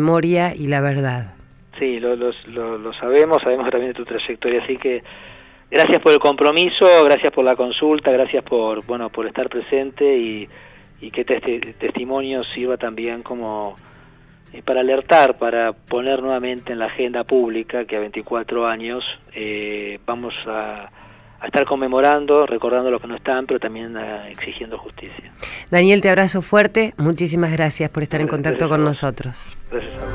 [SPEAKER 2] y la verdad.
[SPEAKER 15] Sí, lo, lo, lo sabemos, sabemos también de tu trayectoria, así que gracias por el compromiso, gracias por la consulta, gracias por bueno por estar presente y, que este testimonio sirva también como eh, para alertar, para poner nuevamente en la agenda pública que a 24 años eh, vamos a, estar conmemorando, recordando lo que no están, pero también eh, exigiendo justicia.
[SPEAKER 2] Daniel, te abrazo fuerte, muchísimas gracias por estar en contacto con nosotros.
[SPEAKER 15] Gracias a vos.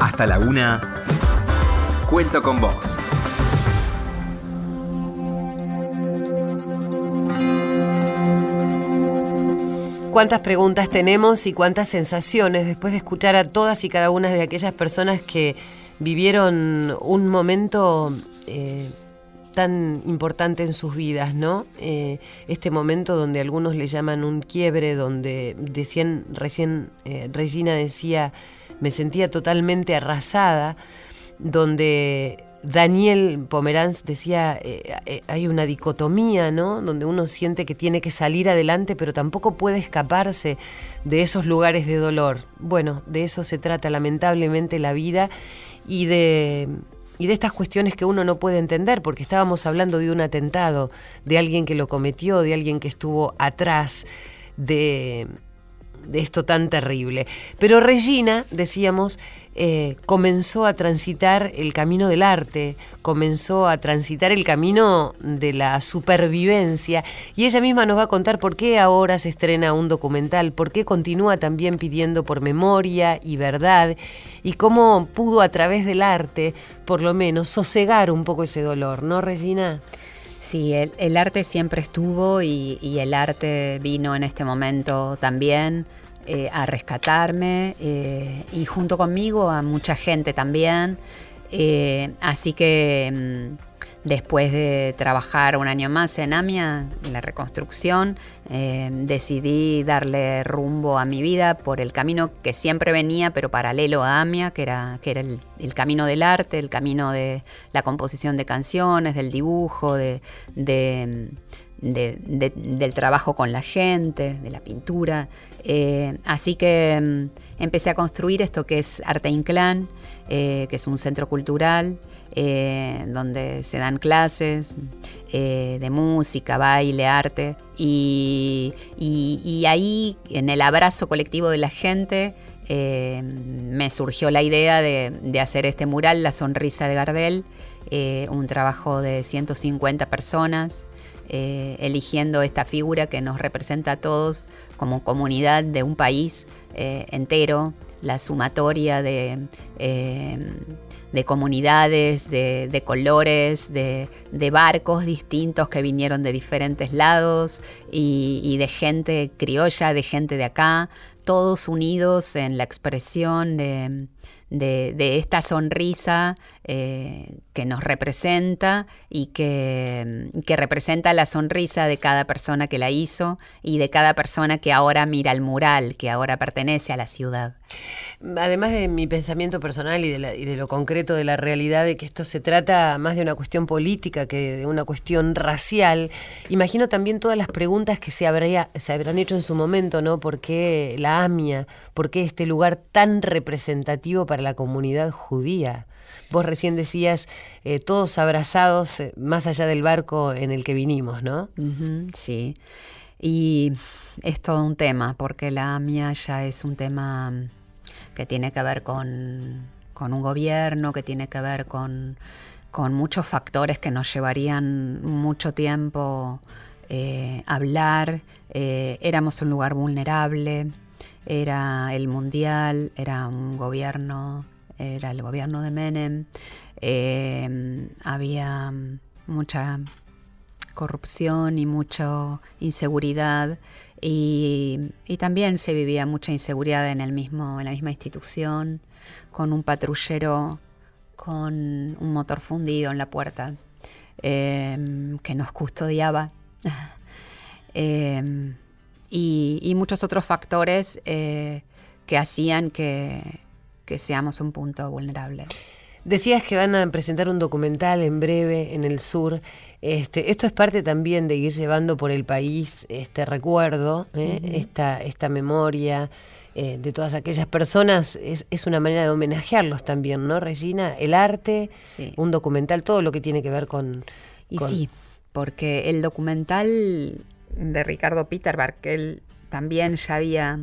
[SPEAKER 12] Hasta la una, cuento con vos.
[SPEAKER 2] cuántas preguntas tenemos y cuántas sensaciones después de escuchar a todas y cada una de aquellas personas que vivieron un momento eh, tan importante en sus vidas, ¿no? Eh, este momento donde algunos le llaman un quiebre, donde decían, recién eh, Regina decía, me sentía totalmente arrasada, donde Daniel Pomeranz decía, eh, hay una dicotomía, ¿no? Donde uno siente que tiene que salir adelante, pero tampoco puede escaparse de esos lugares de dolor. Bueno, de eso se trata lamentablemente la vida y de, y de estas cuestiones que uno no puede entender, porque estábamos hablando de un atentado, de alguien que lo cometió, de alguien que estuvo atrás de de esto tan terrible. Pero Regina, decíamos, eh, comenzó a transitar el camino del arte, comenzó a transitar el camino de la supervivencia y ella misma nos va a contar por qué ahora se estrena un documental, por qué continúa también pidiendo por memoria y verdad y cómo pudo a través del arte, por lo menos, sosegar un poco ese dolor, ¿no, Regina?
[SPEAKER 13] Sí, el, arte siempre estuvo y, el arte vino en este momento también eh, a rescatarme eh, y junto conmigo a mucha gente también. Eh, así que mm, Después de trabajar un año más en AMIA, en la reconstrucción, eh, decidí darle rumbo a mi vida por el camino que siempre venía, pero paralelo a AMIA, que era, que era el, camino del arte, el camino de la composición de canciones, del dibujo, de, del trabajo con la gente, de la pintura. Eh, así que mm, empecé a construir esto que es Arte Inclán, eh, que es un centro cultural eh, donde se dan clases eh, de música, baile, arte. Y, ahí, en el abrazo colectivo de la gente, eh, me surgió la idea de, hacer este mural, La Sonrisa de Gardel, un trabajo de 150 personas. eligiendo esta figura que nos representa a todos como comunidad de un país entero, la sumatoria de, de comunidades, de, colores, de, barcos distintos que vinieron de diferentes lados y, de gente criolla, de gente de acá, todos unidos en la expresión de, de, esta sonrisa eh, que nos representa y que, que, representa la sonrisa de cada persona que la hizo y de cada persona que ahora mira el mural, que ahora pertenece a la ciudad.
[SPEAKER 2] Además de mi pensamiento personal y de, y de lo concreto de la realidad de que esto se trata más de una cuestión política que de una cuestión racial, imagino también todas las preguntas que se, habría, se habrán hecho en su momento, ¿no? ¿Por qué la AMIA? ¿Por qué este lugar tan representativo para la comunidad judía? Vos recién decías, eh, todos abrazados eh, más allá del barco en el que vinimos, ¿no?
[SPEAKER 13] sí. Y es todo un tema, porque la AMIA ya es un tema que tiene que ver con, con un gobierno, que tiene que ver con, con, muchos factores que nos llevarían mucho tiempo eh, hablar. Éramos un lugar vulnerable, era el mundial, era un gobierno era el gobierno de Menem, eh, había mucha corrupción y mucha inseguridad y, también se vivía mucha inseguridad en, el mismo, en la misma institución, con un patrullero con un motor fundido en la puerta eh, que nos custodiaba. Eh, y, muchos otros factores que hacían que, que seamos un punto vulnerable.
[SPEAKER 2] Decías que van a presentar un documental en breve en el sur. Este, esto es parte también de ir llevando por el país este recuerdo, ¿eh? esta, esta memoria eh, de todas aquellas personas. Es, es, una manera de homenajearlos también, ¿no, Regina? El arte, un documental, todo lo que tiene que ver con...
[SPEAKER 13] Y sí, porque el documental de Ricardo Peterberg, que él también ya había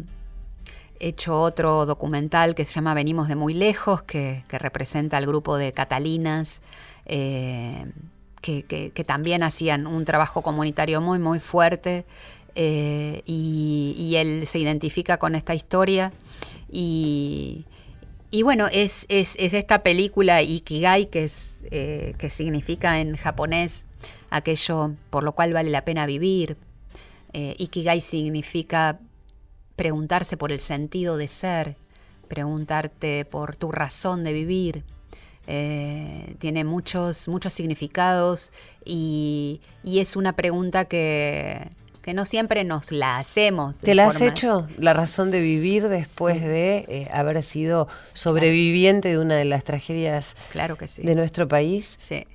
[SPEAKER 13] hecho otro documental que se llama Venimos de muy lejos, que, representa al grupo de Catalinas, eh, que, también hacían un trabajo comunitario muy, muy fuerte. Eh, y, él se identifica con esta historia. Y, bueno, es, esta película Ikigai, que, es, eh, que significa en japonés aquello por lo cual vale la pena vivir. Ikigai significa preguntarse por el sentido de ser, preguntarte por tu razón de vivir. Eh, tiene muchos, muchos significados y, es una pregunta que, no siempre nos la hacemos.
[SPEAKER 2] ¿Te la has hecho? La razón de vivir después de eh, haber sido sobreviviente de una de las tragedias
[SPEAKER 13] claro que sí.
[SPEAKER 2] de nuestro país.
[SPEAKER 13] Sí.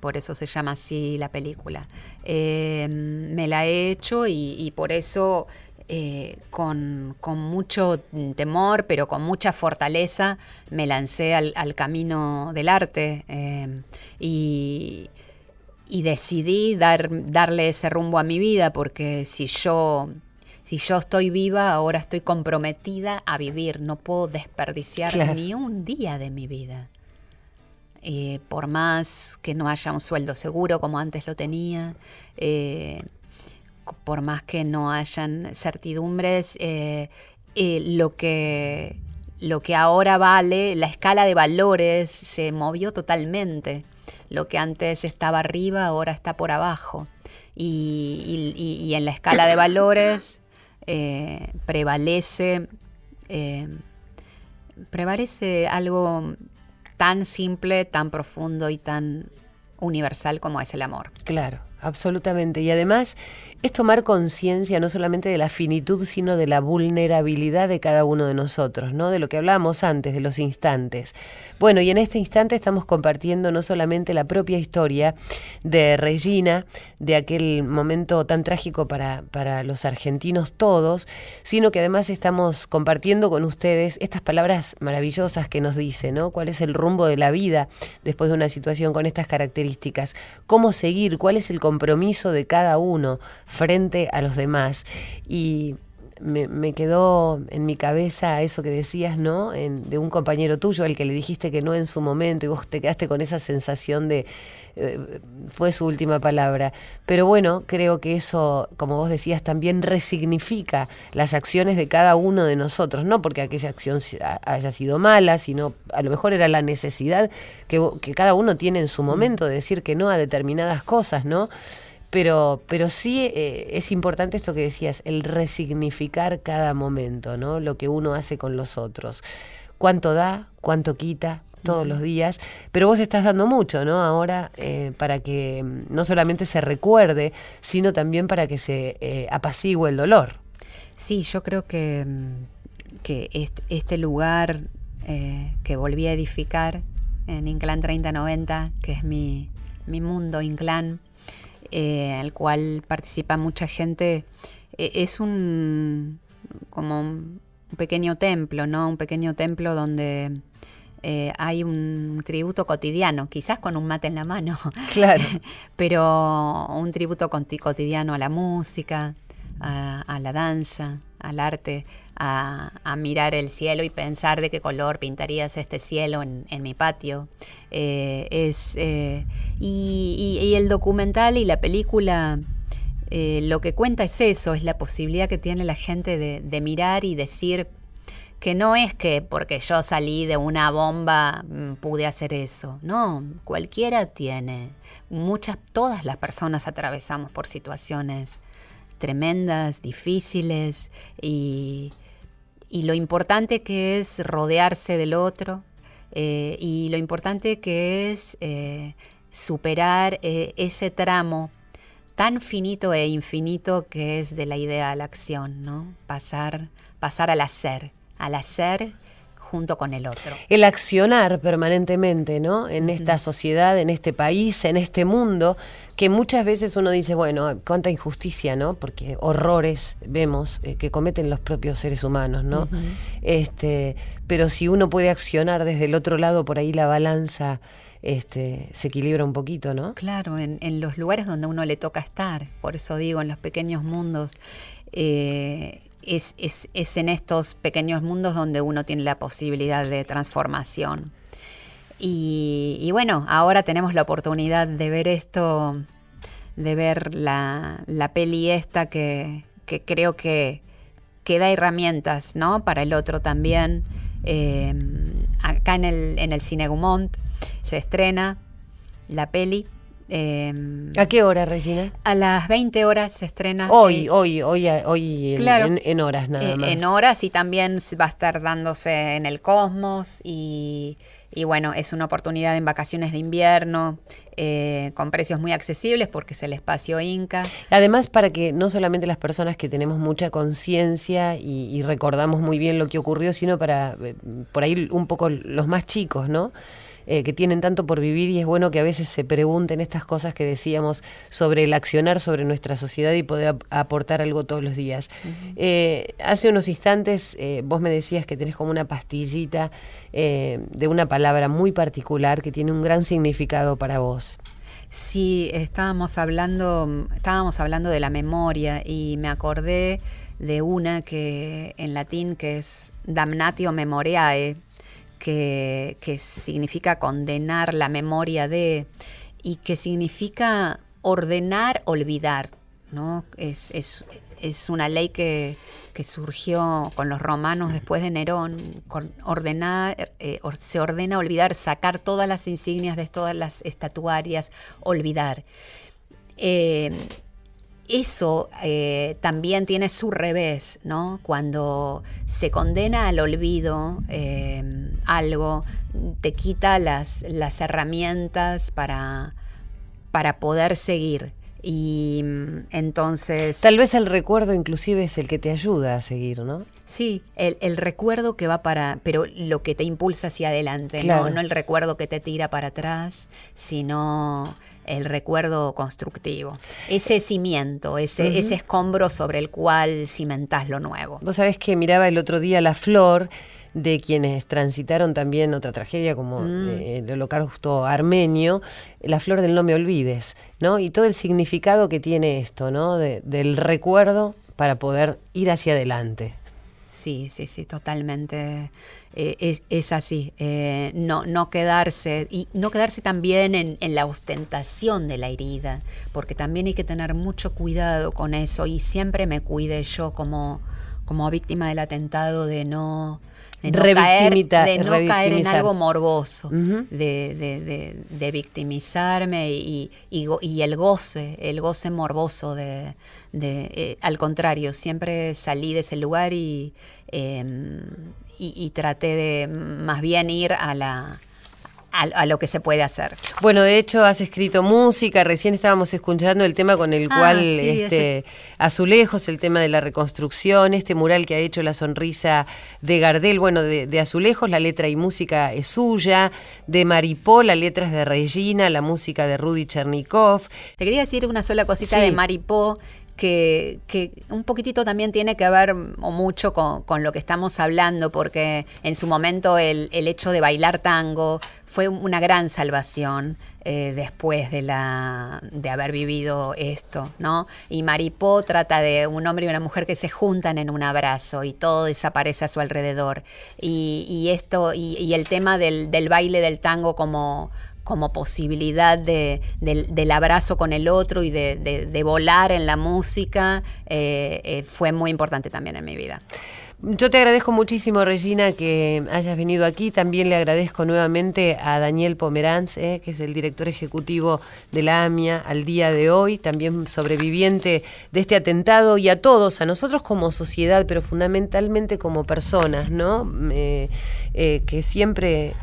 [SPEAKER 13] Por eso se llama así la película. Eh, me la he hecho y por eso eh, con, mucho temor, pero con mucha fortaleza, me lancé al, camino del arte eh, y, decidí dar, darle ese rumbo a mi vida, porque si yo, si yo estoy viva, ahora estoy comprometida a vivir, no puedo desperdiciar ni un día de mi vida. Eh, por más que no haya un sueldo seguro como antes lo tenía, por más que no hayan certidumbres, eh, eh, lo, que, lo que ahora vale, la escala de valores se movió totalmente. Lo que antes estaba arriba, ahora está por abajo. Y, en la escala de valores eh, prevalece, prevalece algo tan simple, tan profundo y tan universal como es el amor.
[SPEAKER 2] Claro. Absolutamente. Y además es tomar conciencia no solamente de la finitud, sino de la vulnerabilidad de cada uno de nosotros, ¿no? De lo que hablábamos antes, de los instantes. Bueno, y en este instante estamos compartiendo no solamente la propia historia de Regina, de aquel momento tan trágico para, para los argentinos todos, sino que además estamos compartiendo con ustedes estas palabras maravillosas que nos dice, ¿no? ¿Cuál es el rumbo de la vida después de una situación con estas características? ¿Cómo seguir? ¿Cuál es el compromiso de cada uno frente a los demás. Y me, quedó en mi cabeza eso que decías, ¿no? de un compañero tuyo al que le dijiste que no en su momento y vos te quedaste con esa sensación de eh, fue su última palabra. Pero bueno, creo que eso, como vos decías, también resignifica las acciones de cada uno de nosotros, no porque aquella acción haya sido mala, sino a lo mejor era la necesidad que, que cada uno tiene en su momento de decir que no a determinadas cosas, ¿no? Pero, pero sí eh, es importante esto que decías, el resignificar cada momento, ¿no? Lo que uno hace con los otros. cuánto da, cuánto quita, todos los días, pero vos estás dando mucho, ¿no? Ahora eh, para que mm, no solamente se recuerde, sino también para que se eh, apacigüe el dolor.
[SPEAKER 13] Sí, yo creo que, mm, que este, este lugar eh, que volví a edificar en Inclán 3090, que es mi, mi mundo Inclán, al cual participa mucha gente, es un como un pequeño templo, ¿no? Un pequeño templo donde eh, hay un tributo cotidiano, quizás con un mate en la mano.
[SPEAKER 2] Claro.
[SPEAKER 13] pero un tributo cotidiano a la música, a, la danza, al arte, a, mirar el cielo y pensar de qué color pintarías este cielo en, mi patio. Eh, es, eh, y, el documental y la película lo que cuenta es eso, es la posibilidad que tiene la gente de mirar y decir, que no es que porque yo salí de una bomba mm, pude hacer eso. No, cualquiera tiene. Muchas, todas las personas atravesamos por situaciones tremendas, difíciles y, lo importante que es rodearse del otro eh, y lo importante que es eh, superar eh, ese tramo tan finito e infinito que es de la idea a la acción, ¿no? Pasar, pasar al hacer al hacer junto con el otro.
[SPEAKER 2] El accionar permanentemente, ¿no? En esta sociedad, en este país, en este mundo, que muchas veces uno dice, bueno, cuánta injusticia, ¿no? Porque horrores vemos eh, que cometen los propios seres humanos, ¿no? este, pero si uno puede accionar desde el otro lado, por ahí la balanza este, se equilibra un poquito, ¿no?
[SPEAKER 13] Claro, en, en los lugares donde uno le toca estar, por eso digo, en los pequeños mundos. Eh, es, en estos pequeños mundos donde uno tiene la posibilidad de transformación. Y, bueno, ahora tenemos la oportunidad de ver esto, de ver la, peli esta que, creo que, que, da herramientas ¿no? para el otro también. Eh, acá en el, en el Cine Gumont se estrena la peli
[SPEAKER 2] Em, ¿A qué hora, Regina?
[SPEAKER 13] A las 20 horas se estrena.
[SPEAKER 2] Hoy, eh, hoy, hoy, hoy en, horas nada
[SPEAKER 13] eh,
[SPEAKER 2] más.
[SPEAKER 13] En horas y también va a estar dándose en el Cosmos y, bueno, es una oportunidad en vacaciones de invierno eh, con precios muy accesibles porque es el espacio Inca.
[SPEAKER 2] Además, para que no solamente las personas que tenemos mucha conciencia y, y recordamos muy bien lo que ocurrió, sino para por ahí un poco los más chicos, ¿no? Eh, que tienen tanto por vivir y es bueno que a veces se pregunten estas cosas que decíamos sobre el accionar sobre nuestra sociedad y poder aportar algo todos los días. Eh, hace unos instantes eh, vos me decías que tenés como una pastillita de una palabra muy particular que tiene un gran significado para vos.
[SPEAKER 13] Sí, estábamos hablando, estábamos hablando de la memoria y me acordé de una que en latín que es damnatio memoriae, que, significa condenar la memoria de y que significa ordenar, olvidar. ¿no? Es, una ley que, surgió con los romanos después de Nerón, con ordenar, eh, se ordena olvidar, sacar todas las insignias de todas las estatuarias, olvidar. Eh, eso eh, también tiene su revés, ¿no? Cuando se condena al olvido eh, algo, te quita las, las herramientas para, para poder seguir. Y mm, entonces...
[SPEAKER 2] Tal vez el recuerdo inclusive es el que te ayuda a seguir, ¿no?
[SPEAKER 13] Sí, el, recuerdo que va para, pero lo que te impulsa hacia adelante, ¿no? no el recuerdo que te tira para atrás, sino el recuerdo constructivo. Ese cimiento, ese, ese escombro sobre el cual cimentás lo nuevo.
[SPEAKER 2] Vos sabés que miraba el otro día la flor de quienes transitaron también otra tragedia como mm. eh, el holocausto armenio, la flor del no me olvides, ¿no? Y todo el significado que tiene esto, ¿no? del recuerdo para poder ir hacia adelante.
[SPEAKER 13] Sí, sí, sí, totalmente. Eh, es, así. Eh, no, no quedarse, y no quedarse también en, en, la ostentación de la herida, porque también hay que tener mucho cuidado con eso. Y siempre me cuide yo como, como víctima del atentado de no de no, caer, de no caer en algo morboso, de, victimizarme y, y, el goce, el goce morboso de, eh, al contrario, siempre salí de ese lugar y, em, y, y traté de más bien ir a la a, a, lo que se puede hacer.
[SPEAKER 2] Bueno, de hecho has escrito música, recién estábamos escuchando el tema con el
[SPEAKER 13] Ah,
[SPEAKER 2] cual
[SPEAKER 13] sí,
[SPEAKER 2] este, Azulejos, el tema de la reconstrucción, este mural que ha hecho la sonrisa de Gardel, bueno, de, de Azulejos, la letra y música es suya, de Maripó, la letra es de Regina, la música de Rudy Chernikov.
[SPEAKER 13] Te quería decir una sola cosita
[SPEAKER 2] Sí.
[SPEAKER 13] de Maripó. Que, un poquitito también tiene que ver o mucho con, con lo que estamos hablando, porque en su momento el, el hecho de bailar tango fue una gran salvación eh, después de, la, de haber vivido esto, ¿no? Y Maripó trata de un hombre y una mujer que se juntan en un abrazo y todo desaparece a su alrededor. Y, y esto, y, y el tema del, del baile del tango como, como posibilidad de, del, abrazo con el otro y de, de- de volar en la música, eh, eh, fue muy importante también en mi vida.
[SPEAKER 2] Yo te agradezco muchísimo, Regina, que hayas venido aquí. También le agradezco nuevamente a Daniel Pomeranz, eh, que es el director ejecutivo de la AMIA al día de hoy, también sobreviviente de este atentado, y a todos, a nosotros como sociedad, pero fundamentalmente como personas, ¿no? Eh, eh, que siempre,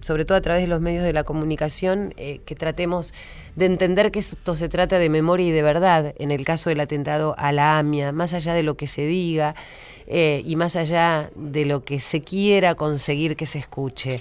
[SPEAKER 2] sobre todo a través de los medios de la comunicación, que tratemos de entender que esto se trata de memoria y de verdad, en el caso del atentado a la AMIA, más allá de lo que se diga eh, y más allá de lo que se quiera conseguir que se escuche.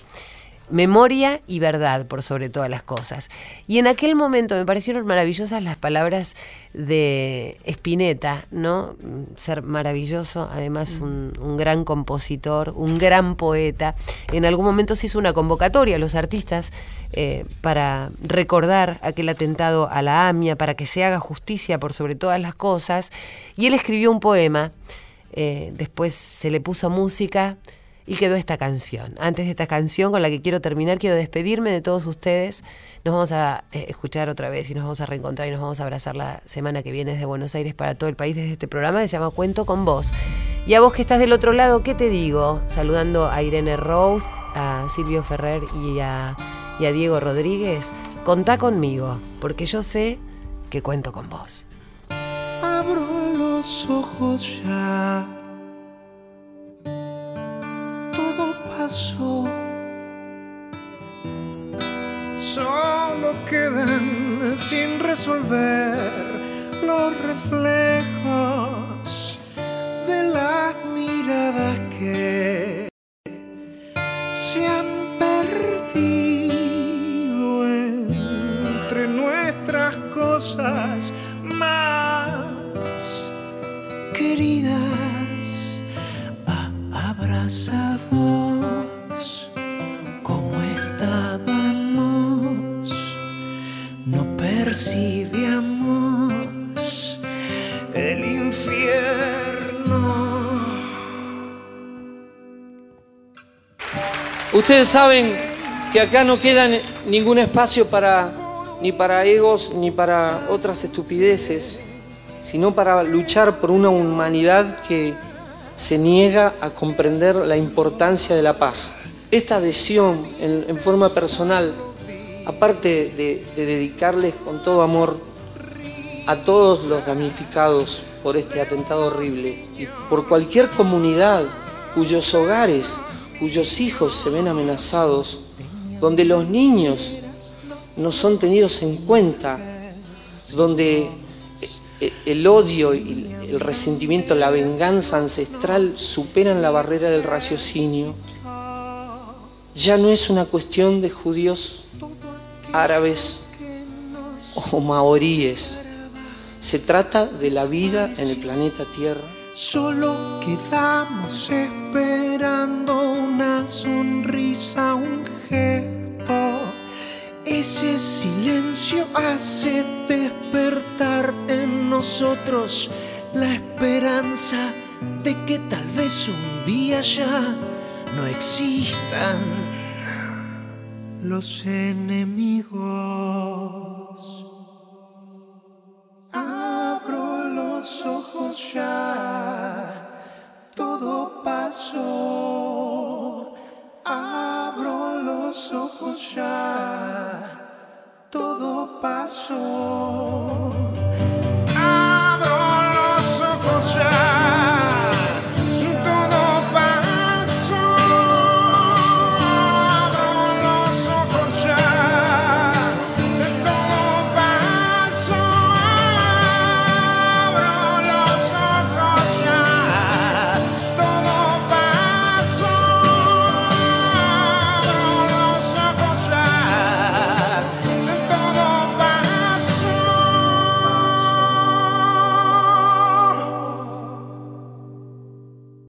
[SPEAKER 2] Memoria y verdad por sobre todas las cosas. Y en aquel momento me parecieron maravillosas las palabras de Spinetta, ¿no? Ser maravilloso, además un, un gran compositor, un gran poeta. En algún momento se hizo una convocatoria a los artistas eh, para recordar aquel atentado a la AMIA, para que se haga justicia por sobre todas las cosas. Y él escribió un poema, eh, después se le puso música y quedó esta canción. Antes de esta canción con la que quiero terminar, quiero despedirme de todos ustedes. Nos vamos a eh, escuchar otra vez y nos vamos a reencontrar y nos vamos a abrazar la semana que viene desde Buenos Aires para todo el país desde este programa que se llama Cuento con vos. Y a vos que estás del otro lado, ¿qué te digo? Saludando a Irene Rose, a Silvio Ferrer y a, y a Diego Rodríguez. Contá conmigo, porque yo sé que cuento con vos.
[SPEAKER 16] Los ojos ya. Todo pasó. Solo quedan sin resolver los reflejos de las miradas que se han perdido entre nuestras cosas
[SPEAKER 17] Ustedes saben que acá no queda ni- ningún espacio para ni para egos ni para otras estupideces, sino para luchar por una humanidad que se niega a comprender la importancia de la paz. Esta adhesión en, en forma personal, aparte de, de dedicarles con todo amor a todos los damnificados por este atentado horrible y por cualquier comunidad cuyos hogares, cuyos hijos se ven amenazados, donde los niños no son tenidos en cuenta, donde e- el odio y el resentimiento, la venganza ancestral superan la barrera del raciocinio, ya no es una cuestión de judíos, árabes o maoríes. Se trata de la vida en el planeta Tierra.
[SPEAKER 16] Solo quedamos esperando una sonrisa, un gesto. Ese silencio hace despertar en nosotros la esperanza de que tal vez un día ya no existan los enemigos. los ojos ya, todo pasó. Abro los ojos ya, todo pasó.